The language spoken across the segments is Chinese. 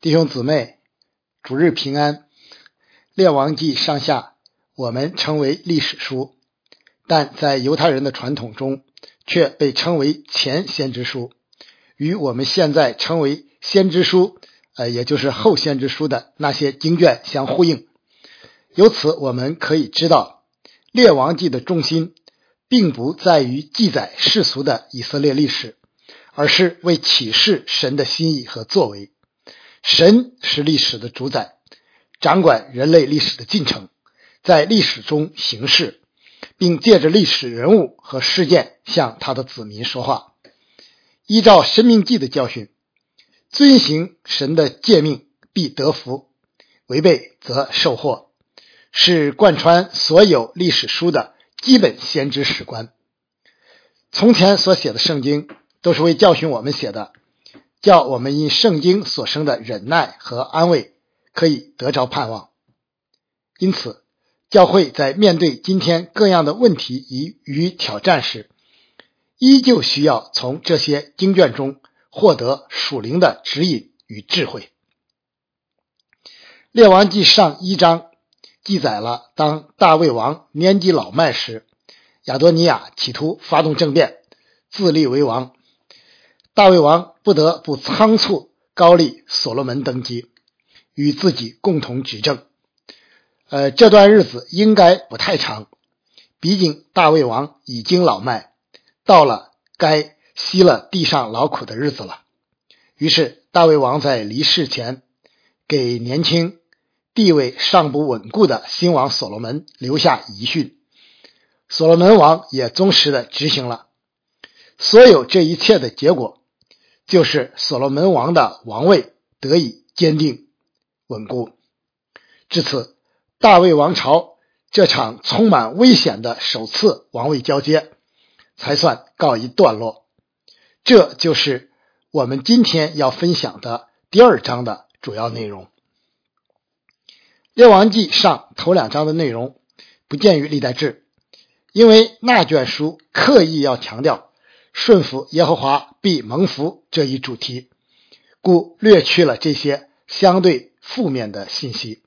弟兄姊妹，主日平安。列王记上下，我们称为历史书，但在犹太人的传统中，却被称为前先知书，与我们现在称为先知书，呃，也就是后先知书的那些经卷相呼应。由此，我们可以知道，列王记的重心并不在于记载世俗的以色列历史，而是为启示神的心意和作为。神是历史的主宰，掌管人类历史的进程，在历史中行事，并借着历史人物和事件向他的子民说话。依照《生命记》的教训，遵行神的诫命必得福，违背则受祸，是贯穿所有历史书的基本先知史观。从前所写的圣经都是为教训我们写的。叫我们因圣经所生的忍耐和安慰，可以得着盼望。因此，教会在面对今天各样的问题与与挑战时，依旧需要从这些经卷中获得属灵的指引与智慧。列王记上一章记载了，当大卫王年纪老迈时，亚多尼亚企图发动政变，自立为王。大卫王不得不仓促高丽所罗门登基，与自己共同执政。呃，这段日子应该不太长，毕竟大卫王已经老迈，到了该吸了地上劳苦的日子了。于是，大卫王在离世前，给年轻、地位尚不稳固的新王所罗门留下遗训。所罗门王也忠实的执行了。所有这一切的结果。就是所罗门王的王位得以坚定稳固，至此，大卫王朝这场充满危险的首次王位交接才算告一段落。这就是我们今天要分享的第二章的主要内容。列王记上头两章的内容不见于历代志，因为那卷书刻意要强调。顺服耶和华必蒙福这一主题，故略去了这些相对负面的信息。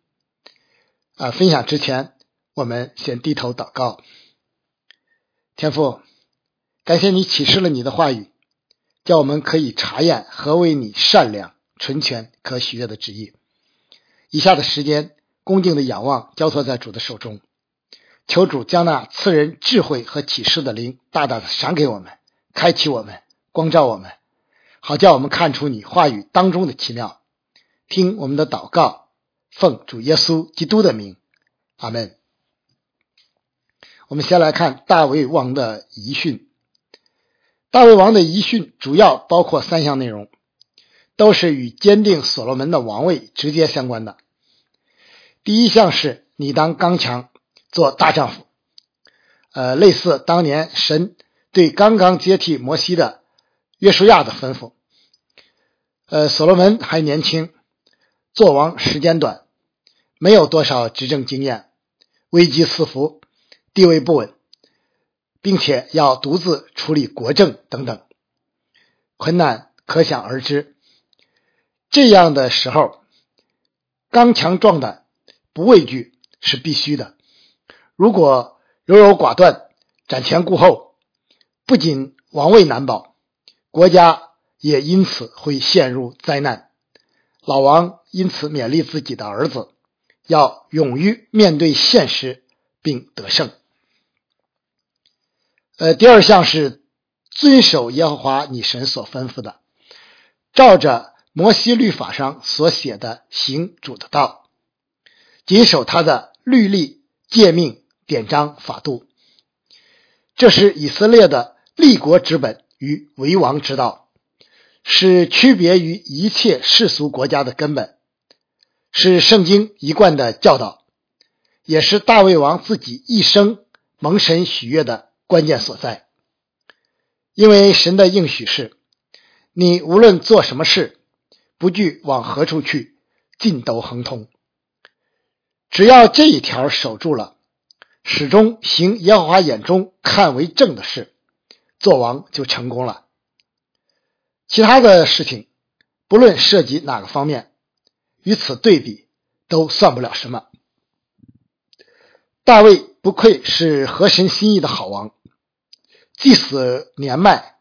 啊，分享之前，我们先低头祷告。天父，感谢你启示了你的话语，叫我们可以查验何为你善良、纯全、可喜悦的旨意。以下的时间，恭敬的仰望，交托在主的手中，求主将那赐人智慧和启示的灵大大的赏给我们。开启我们，光照我们，好叫我们看出你话语当中的奇妙。听我们的祷告，奉主耶稣基督的名，阿门。我们先来看大卫王的遗训。大卫王的遗训主要包括三项内容，都是与坚定所罗门的王位直接相关的。第一项是你当刚强，做大丈夫。呃，类似当年神。对刚刚接替摩西的约书亚的吩咐，呃，所罗门还年轻，做王时间短，没有多少执政经验，危机四伏，地位不稳，并且要独自处理国政等等，困难可想而知。这样的时候，刚强壮胆，不畏惧是必须的。如果优柔寡断，瞻前顾后，不仅王位难保，国家也因此会陷入灾难。老王因此勉励自己的儿子，要勇于面对现实并得胜。呃，第二项是遵守耶和华你神所吩咐的，照着摩西律法上所写的行主的道，谨守他的律例、诫命、典章、法度。这是以色列的。立国之本与为王之道，是区别于一切世俗国家的根本，是圣经一贯的教导，也是大卫王自己一生蒙神喜悦的关键所在。因为神的应许是：你无论做什么事，不惧往何处去，尽都亨通。只要这一条守住了，始终行耶和华眼中看为正的事。做王就成功了。其他的事情，不论涉及哪个方面，与此对比都算不了什么。大卫不愧是合神心意的好王，即使年迈，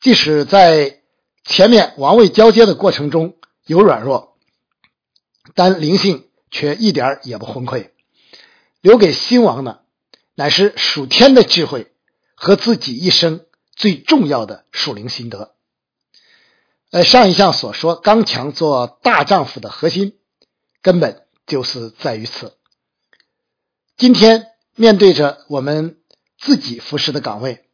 即使在前面王位交接的过程中有软弱，但灵性却一点也不昏聩。留给新王的，乃是属天的智慧和自己一生最重要的属灵心得。呃，上一项所说，刚强做大丈夫的核心，根本就是在于此。今天面对着我们自己服侍的岗位，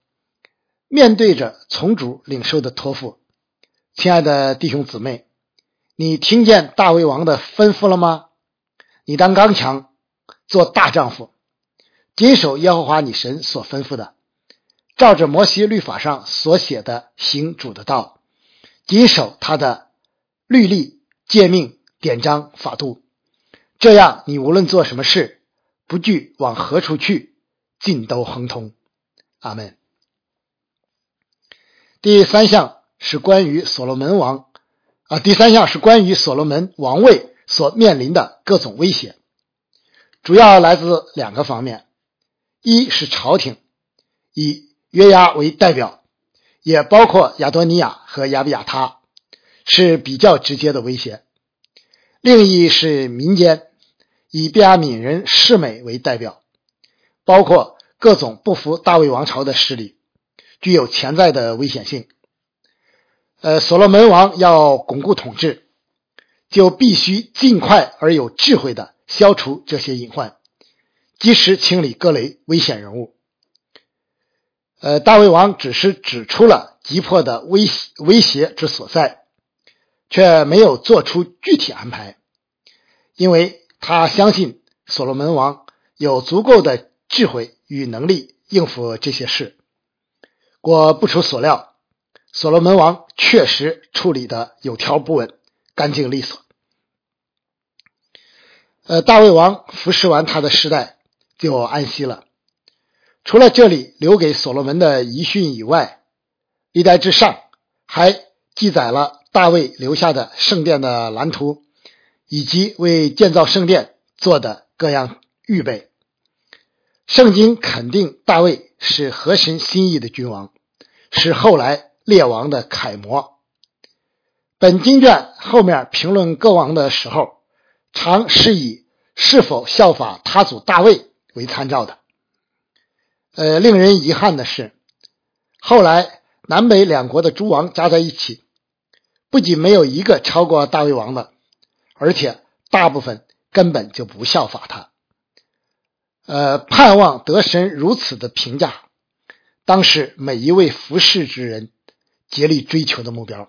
面对着从主领受的托付，亲爱的弟兄姊妹，你听见大卫王的吩咐了吗？你当刚强。做大丈夫，谨守耶和华你神所吩咐的，照着摩西律法上所写的行主的道，谨守他的律例、诫命、典章、法度。这样，你无论做什么事，不惧往何处去，尽都亨通。阿门。第三项是关于所罗门王啊，第三项是关于所罗门王位所面临的各种威胁。主要来自两个方面，一是朝廷，以约押为代表，也包括亚多尼亚和亚比亚他，是比较直接的威胁；另一是民间，以比亚敏人世美为代表，包括各种不服大卫王朝的势力，具有潜在的危险性。呃，所罗门王要巩固统治，就必须尽快而有智慧的。消除这些隐患，及时清理各类危险人物。呃，大卫王只是指出了急迫的威威胁之所在，却没有做出具体安排，因为他相信所罗门王有足够的智慧与能力应付这些事。果不出所料，所罗门王确实处理的有条不紊、干净利索。呃，大卫王服侍完他的时代就安息了。除了这里留给所罗门的遗训以外，历代之上还记载了大卫留下的圣殿的蓝图，以及为建造圣殿做的各样预备。圣经肯定大卫是合神心意的君王，是后来列王的楷模。本经卷后面评论各王的时候。常是以是否效法他祖大卫为参照的。呃，令人遗憾的是，后来南北两国的诸王加在一起，不仅没有一个超过大卫王的，而且大部分根本就不效法他。呃，盼望得神如此的评价，当时每一位服侍之人竭力追求的目标。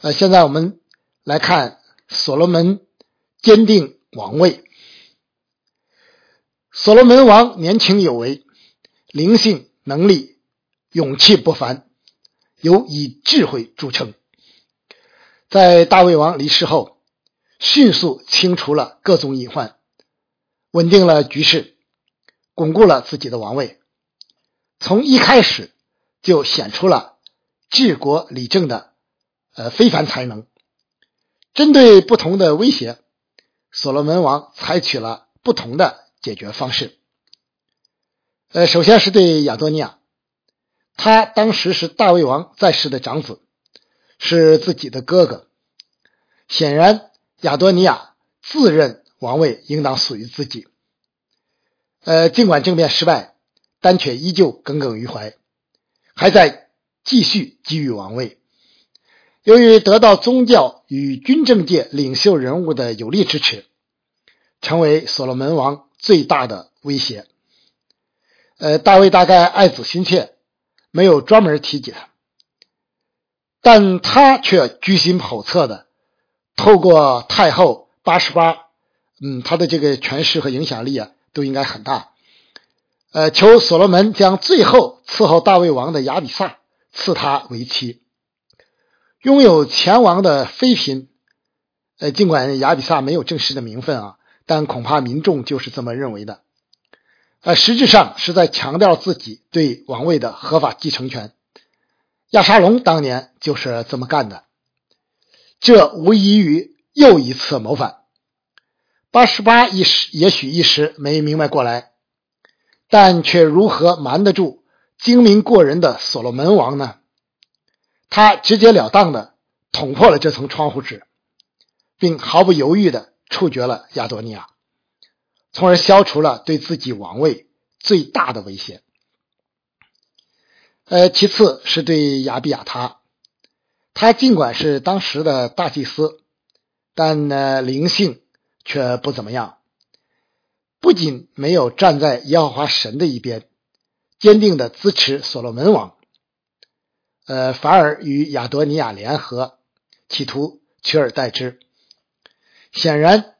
呃，现在我们来看。所罗门坚定王位。所罗门王年轻有为，灵性能力、勇气不凡，尤以智慧著称。在大卫王离世后，迅速清除了各种隐患，稳定了局势，巩固了自己的王位。从一开始就显出了治国理政的呃非凡才能。针对不同的威胁，所罗门王采取了不同的解决方式。呃，首先是对亚多尼亚，他当时是大卫王在世的长子，是自己的哥哥。显然，亚多尼亚自认王位应当属于自己。呃，尽管政变失败，但却依旧耿耿于怀，还在继续觊觎王位。由于得到宗教与军政界领袖人物的有力支持，成为所罗门王最大的威胁。呃，大卫大概爱子心切，没有专门提及他，但他却居心叵测的透过太后八十八，嗯，他的这个权势和影响力啊，都应该很大。呃，求所罗门将最后伺候大卫王的亚比萨赐他为妻。拥有前王的妃嫔，呃，尽管亚比萨没有正式的名分啊，但恐怕民众就是这么认为的。呃，实质上是在强调自己对王位的合法继承权。亚沙龙当年就是这么干的。这无异于又一次谋反。八十八一时也许一时没明白过来，但却如何瞒得住精明过人的所罗门王呢？他直截了当的捅破了这层窗户纸，并毫不犹豫的处决了亚多尼亚，从而消除了对自己王位最大的威胁。呃，其次是对亚比亚他，他尽管是当时的大祭司，但呢灵性却不怎么样。不仅没有站在耶和华神的一边，坚定的支持所罗门王，呃，反而与亚多尼亚联合，企图取而代之。显然，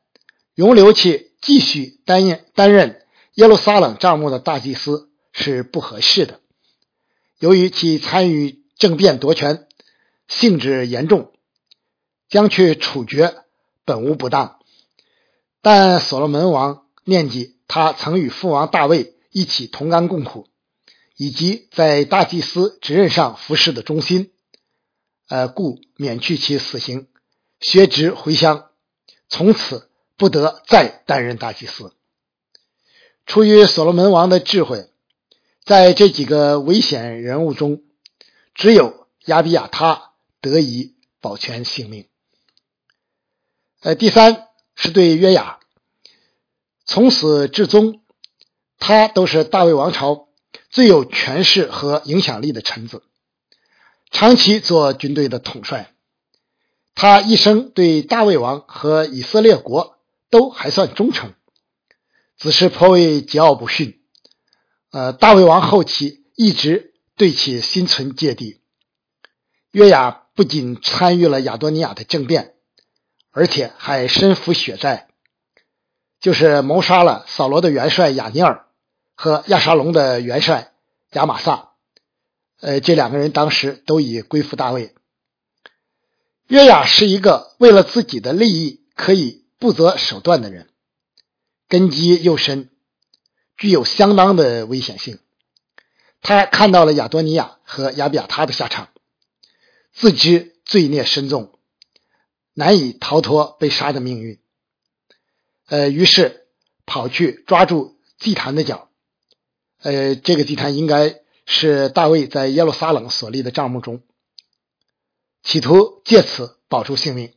容留其继续担任担任耶路撒冷帐目的大祭司是不合适的。由于其参与政变夺权，性质严重，将去处决本无不当。但所罗门王念及他曾与父王大卫一起同甘共苦，以及在大祭司职任上服侍的忠心，呃，故免去其死刑，削职回乡，从此不得再担任大祭司。出于所罗门王的智慧。在这几个危险人物中，只有亚比亚他得以保全性命。呃，第三是对约雅，从始至终，他都是大卫王朝最有权势和影响力的臣子，长期做军队的统帅。他一生对大卫王和以色列国都还算忠诚，只是颇为桀骜不驯。呃，大卫王后期一直对其心存芥蒂。约雅不仅参与了亚多尼亚的政变，而且还身负血债，就是谋杀了扫罗的元帅亚尼尔和亚沙龙的元帅亚玛撒。呃，这两个人当时都已归附大卫。约雅是一个为了自己的利益可以不择手段的人，根基又深。具有相当的危险性。他看到了亚多尼亚和亚比亚他的下场，自知罪孽深重，难以逃脱被杀的命运。呃，于是跑去抓住祭坛的脚。呃，这个祭坛应该是大卫在耶路撒冷所立的帐幕中，企图借此保住性命。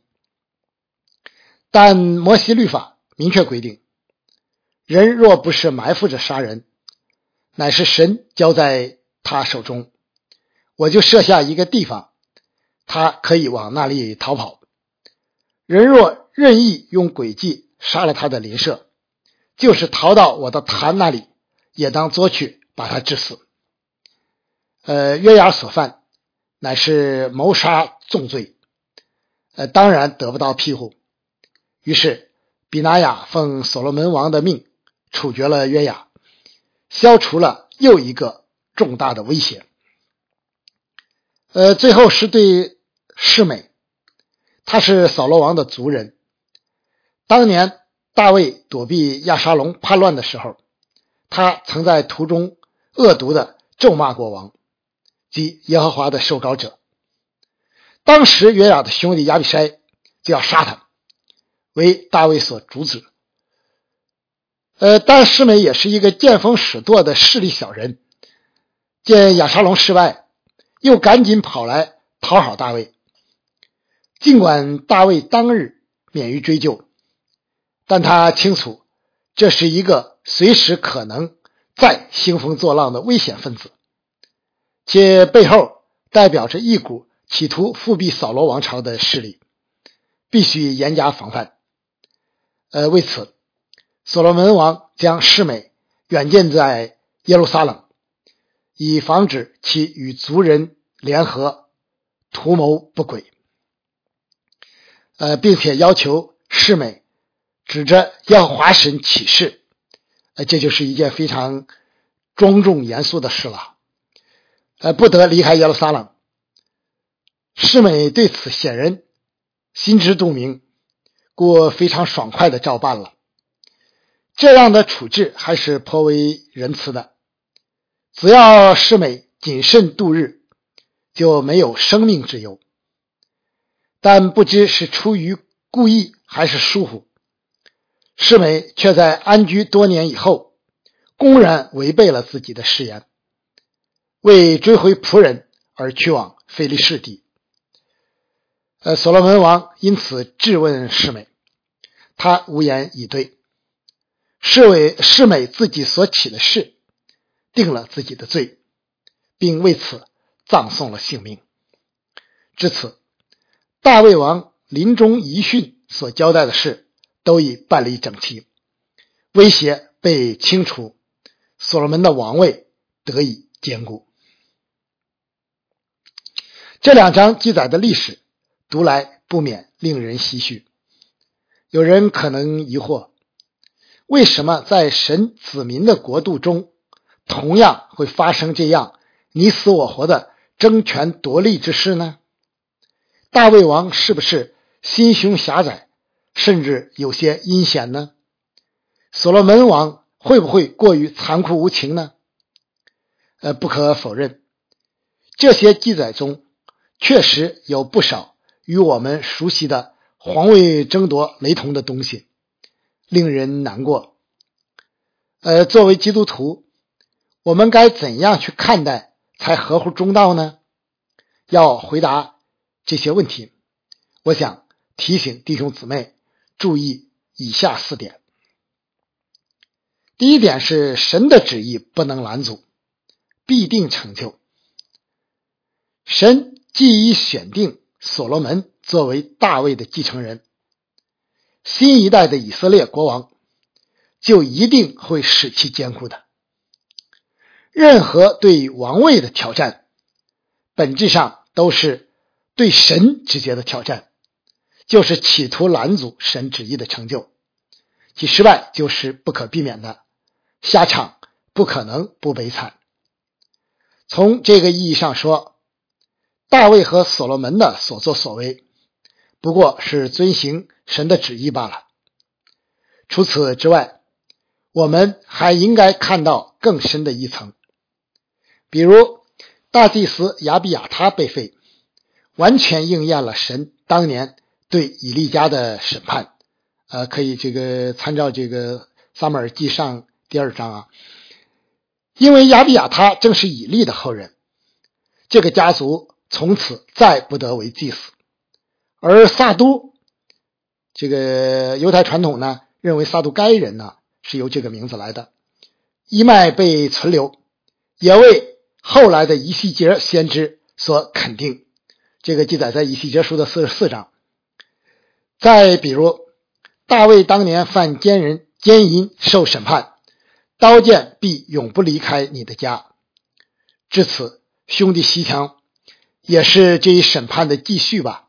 但摩西律法明确规定。人若不是埋伏着杀人，乃是神交在他手中，我就设下一个地方，他可以往那里逃跑。人若任意用诡计杀了他的邻舍，就是逃到我的坛那里，也当捉去把他致死。呃，约雅所犯乃是谋杀重罪，呃，当然得不到庇护。于是比拿雅奉所罗门王的命。处决了约雅，消除了又一个重大的威胁。呃，最后是对世美，他是扫罗王的族人。当年大卫躲避亚沙龙叛乱的时候，他曾在途中恶毒的咒骂国王及耶和华的受膏者。当时约雅的兄弟亚比筛就要杀他，为大卫所阻止。呃，但世美也是一个见风使舵的势利小人，见亚沙龙失败，又赶紧跑来讨好大卫。尽管大卫当日免于追究，但他清楚这是一个随时可能再兴风作浪的危险分子，这背后代表着一股企图复辟扫罗王朝的势力，必须严加防范。呃，为此。所罗门王将世美远建在耶路撒冷，以防止其与族人联合图谋不轨。呃，并且要求世美指着耶和华神起誓，呃，这就是一件非常庄重严肃的事了。呃，不得离开耶路撒冷。世美对此显然心知肚明，故非常爽快的照办了。这样的处置还是颇为仁慈的。只要世美谨慎度日，就没有生命之忧。但不知是出于故意还是疏忽，世美却在安居多年以后，公然违背了自己的誓言，为追回仆人而去往菲利士地。呃，所罗门王因此质问世美，他无言以对。世为世美自己所起的誓，定了自己的罪，并为此葬送了性命。至此，大卫王临终遗训所交代的事都已办理整齐，威胁被清除，所罗门的王位得以坚固。这两章记载的历史。读来不免令人唏嘘。有人可能疑惑：为什么在神子民的国度中，同样会发生这样你死我活的争权夺利之事呢？大卫王是不是心胸狭窄，甚至有些阴险呢？所罗门王会不会过于残酷无情呢？呃，不可否认，这些记载中确实有不少。与我们熟悉的皇位争夺雷同的东西，令人难过。呃，作为基督徒，我们该怎样去看待才合乎中道呢？要回答这些问题，我想提醒弟兄姊妹注意以下四点。第一点是神的旨意不能拦阻，必定成就。神既已选定。所罗门作为大卫的继承人，新一代的以色列国王就一定会使其坚固的。任何对王位的挑战，本质上都是对神直接的挑战，就是企图拦阻神旨意的成就，其失败就是不可避免的，下场不可能不悲惨。从这个意义上说。大卫和所罗门的所作所为，不过是遵行神的旨意罢了。除此之外，我们还应该看到更深的一层，比如大祭司亚比亚他被废，完全应验了神当年对以利家的审判。呃，可以这个参照这个撒母耳记上第二章啊，因为亚比亚他正是以利的后人，这个家族。从此再不得为祭司，而撒都这个犹太传统呢，认为撒都该人呢是由这个名字来的，一脉被存留，也为后来的以西结先知所肯定。这个记载在以西结书的四十四章。再比如，大卫当年犯奸人奸淫受审判，刀剑必永不离开你的家。至此，兄弟西墙。也是这一审判的继续吧。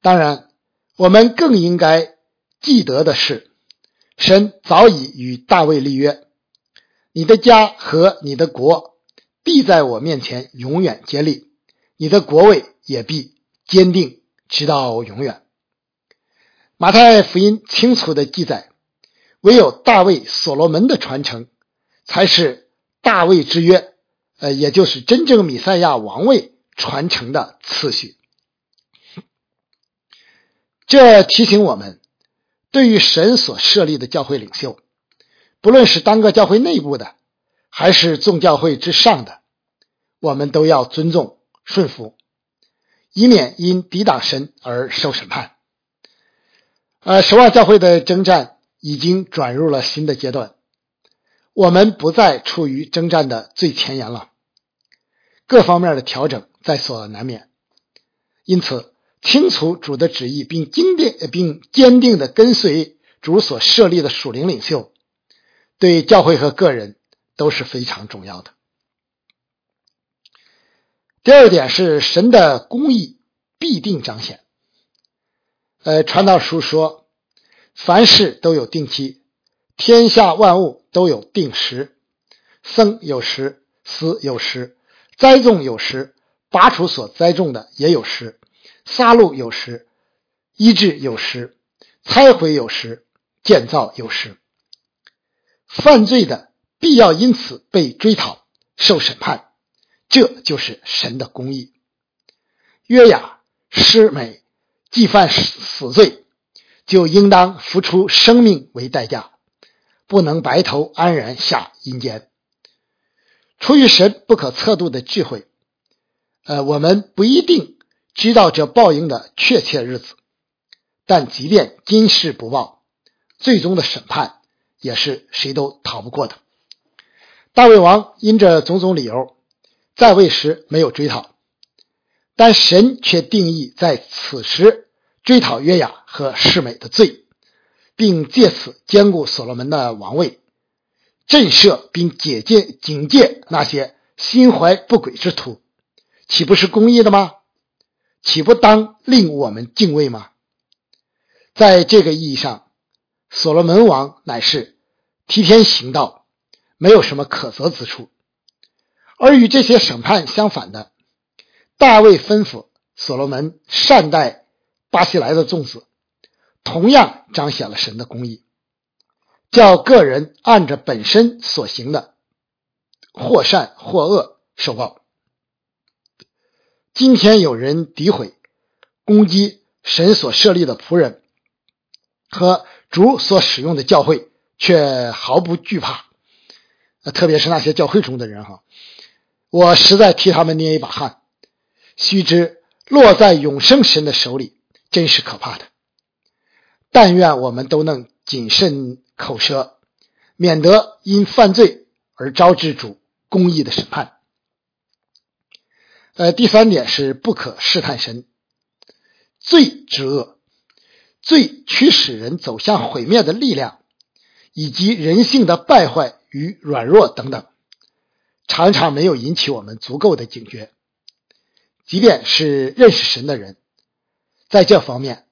当然，我们更应该记得的是，神早已与大卫立约：“你的家和你的国必在我面前永远坚立，你的国位也必坚定直到永远。”马太福音清楚的记载，唯有大卫、所罗门的传承，才是大卫之约，呃，也就是真正弥赛亚王位。传承的次序，这提醒我们，对于神所设立的教会领袖，不论是单个教会内部的，还是众教会之上的，我们都要尊重顺服，以免因抵挡神而受审判。呃，守望教会的征战已经转入了新的阶段，我们不再处于征战的最前沿了，各方面的调整。在所难免，因此清楚主的旨意，并坚定并坚定的跟随主所设立的属灵领袖，对教会和个人都是非常重要的。第二点是神的公义必定彰显。呃，传道书说，凡事都有定期，天下万物都有定时，生有时，死有时，栽种有时。拔除所栽种的也有时，杀戮有时，医治有时，拆毁有时，建造有时。犯罪的必要因此被追讨、受审判，这就是神的公义。约雅、施美既犯死罪，就应当付出生命为代价，不能白头安然下阴间。出于神不可测度的智慧，呃，我们不一定知道这报应的确切日子，但即便今世不报，最终的审判也是谁都逃不过的。大卫王因着种种理由，在位时没有追讨，但神却定义在此时追讨约雅和世美的罪，并借此兼顾所罗门的王位。震慑并解戒警戒那些心怀不轨之徒，岂不是公义的吗？岂不当令我们敬畏吗？在这个意义上，所罗门王乃是替天行道，没有什么可责之处。而与这些审判相反的，大卫吩咐所罗门善待巴西来的众子，同样彰显了神的公义。叫个人按着本身所行的，或善或恶受报。今天有人诋毁、攻击神所设立的仆人和主所使用的教会，却毫不惧怕。特别是那些教会中的人哈，我实在替他们捏一把汗。须知落在永生神的手里，真是可怕的。但愿我们都能谨慎。口舌，免得因犯罪而招致主公义的审判。呃，第三点是不可试探神，罪之恶，罪驱使人走向毁灭的力量，以及人性的败坏与软弱等等，常常没有引起我们足够的警觉。即便是认识神的人，在这方面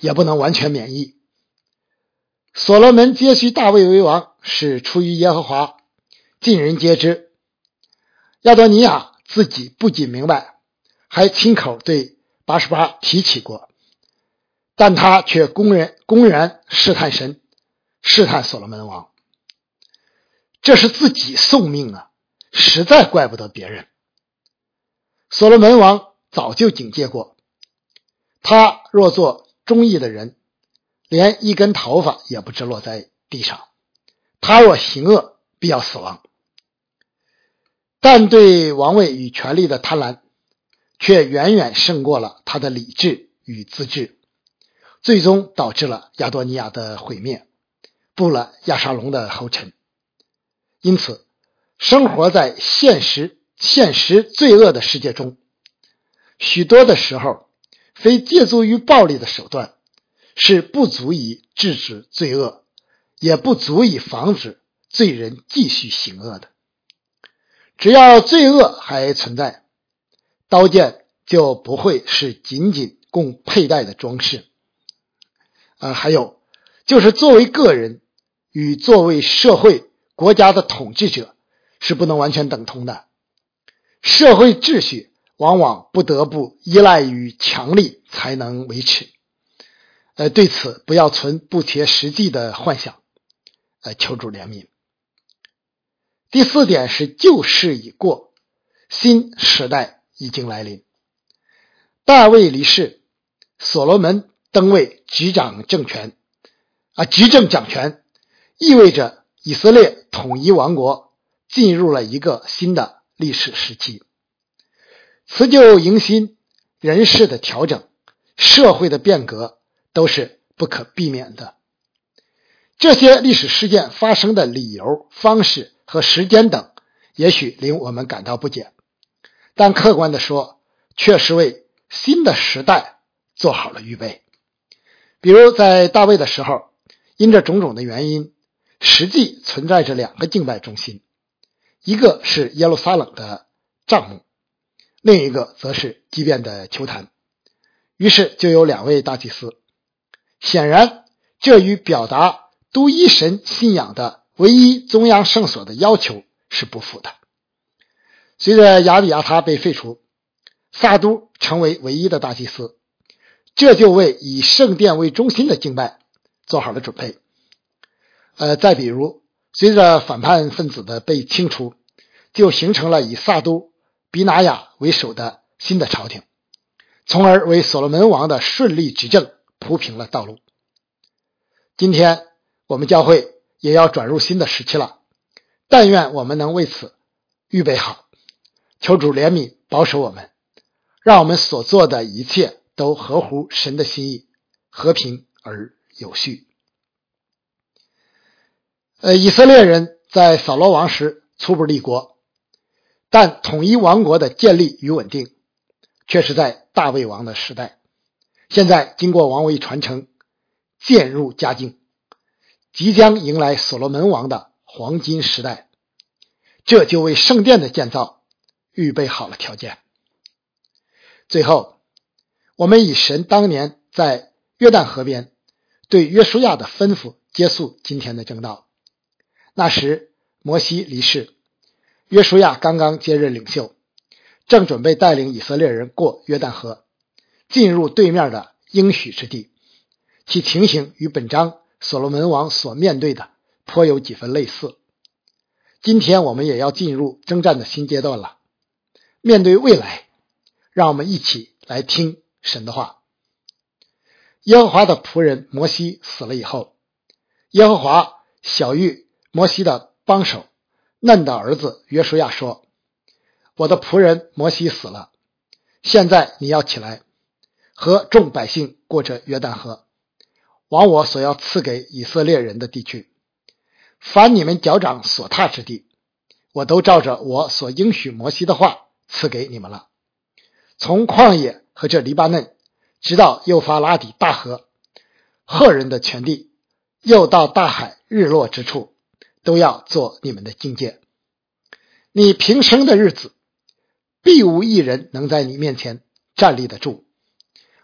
也不能完全免疫。所罗门接续大卫为王是出于耶和华，尽人皆知。亚多尼亚自己不仅明白，还亲口对八十八提起过，但他却公然公然试探神，试探所罗门王。这是自己送命啊，实在怪不得别人。所罗门王早就警戒过，他若做忠义的人。连一根头发也不知落在地上，他若行恶，必要死亡。但对王位与权力的贪婪，却远远胜过了他的理智与自制，最终导致了亚多尼亚的毁灭，步了亚沙龙的后尘。因此，生活在现实、现实罪恶的世界中，许多的时候，非借助于暴力的手段。是不足以制止罪恶，也不足以防止罪人继续行恶的。只要罪恶还存在，刀剑就不会是仅仅供佩戴的装饰。啊，还有就是作为个人与作为社会国家的统治者是不能完全等同的。社会秩序往往不得不依赖于强力才能维持。呃，对此不要存不切实际的幻想，呃，求主怜悯。第四点是旧事已过，新时代已经来临。大卫离世，所罗门登位执掌政权，啊，执政掌权，意味着以色列统一王国进入了一个新的历史时期。辞旧迎新，人事的调整，社会的变革。都是不可避免的。这些历史事件发生的理由、方式和时间等，也许令我们感到不解，但客观的说，确实为新的时代做好了预备。比如在大卫的时候，因着种种的原因，实际存在着两个敬拜中心，一个是耶路撒冷的帐幕，另一个则是畸变的球坛。于是就有两位大祭司。显然，这与表达独一神信仰的唯一中央圣所的要求是不符的。随着亚比亚他被废除，萨都成为唯一的大祭司，这就为以圣殿为中心的敬拜做好了准备。呃，再比如，随着反叛分子的被清除，就形成了以萨都比拿雅为首的新的朝廷，从而为所罗门王的顺利执政铺平了道路。今天我们教会也要转入新的时期了，但愿我们能为此预备好。求主怜悯保守我们，让我们所做的一切都合乎神的心意，和平而有序。呃，以色列人在扫罗王时初步立国，但统一王国的建立与稳定却是在大卫王的时代。现在经过王位传承，渐入佳境，即将迎来所罗门王的黄金时代，这就为圣殿的建造预备好了条件。最后，我们以神当年在约旦河边对约书亚的吩咐结束今天的正道。那时，摩西离世，约书亚刚刚接任领袖，正准备带领以色列人过约旦河，进入对面的应许之地。其情形与本章所罗门王所面对的颇有几分类似。今天我们也要进入征战的新阶段了。面对未来，让我们一起来听神的话。耶和华的仆人摩西死了以后，耶和华小玉。摩西的帮手嫩的儿子约书亚说：“我的仆人摩西死了，现在你要起来，和众百姓过着约旦河，往我所要赐给以色列人的地区。凡你们脚掌所踏之地，我都照着我所应许摩西的话赐给你们了。从旷野和这黎巴嫩，直到幼发拉底大河，赫人的全地，又到大海日落之处。”都要做你们的境界。你平生的日子，必无一人能在你面前站立得住。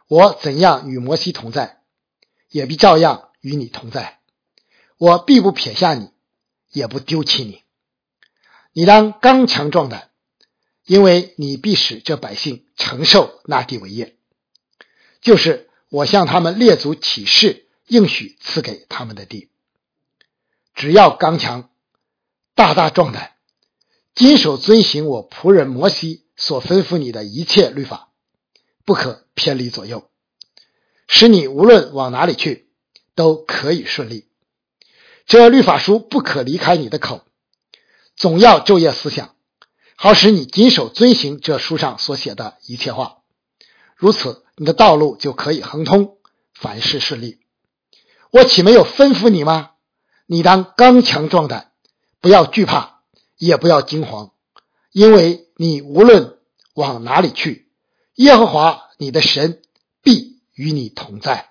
我怎样与摩西同在，也必照样与你同在。我必不撇下你，也不丢弃你。你当刚强壮胆，因为你必使这百姓承受那地为业，就是我向他们列祖起誓应许赐给他们的地。只要刚强、大大壮胆，谨守遵行我仆人摩西所吩咐你的一切律法，不可偏离左右，使你无论往哪里去都可以顺利。这律法书不可离开你的口，总要昼夜思想，好使你谨守遵行这书上所写的一切话。如此，你的道路就可以亨通，凡事顺利。我岂没有吩咐你吗？你当刚强壮胆，不要惧怕，也不要惊慌，因为你无论往哪里去，耶和华你的神必与你同在。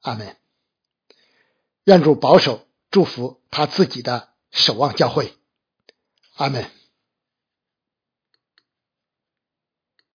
阿门。愿主保守祝福他自己的守望教会。阿门。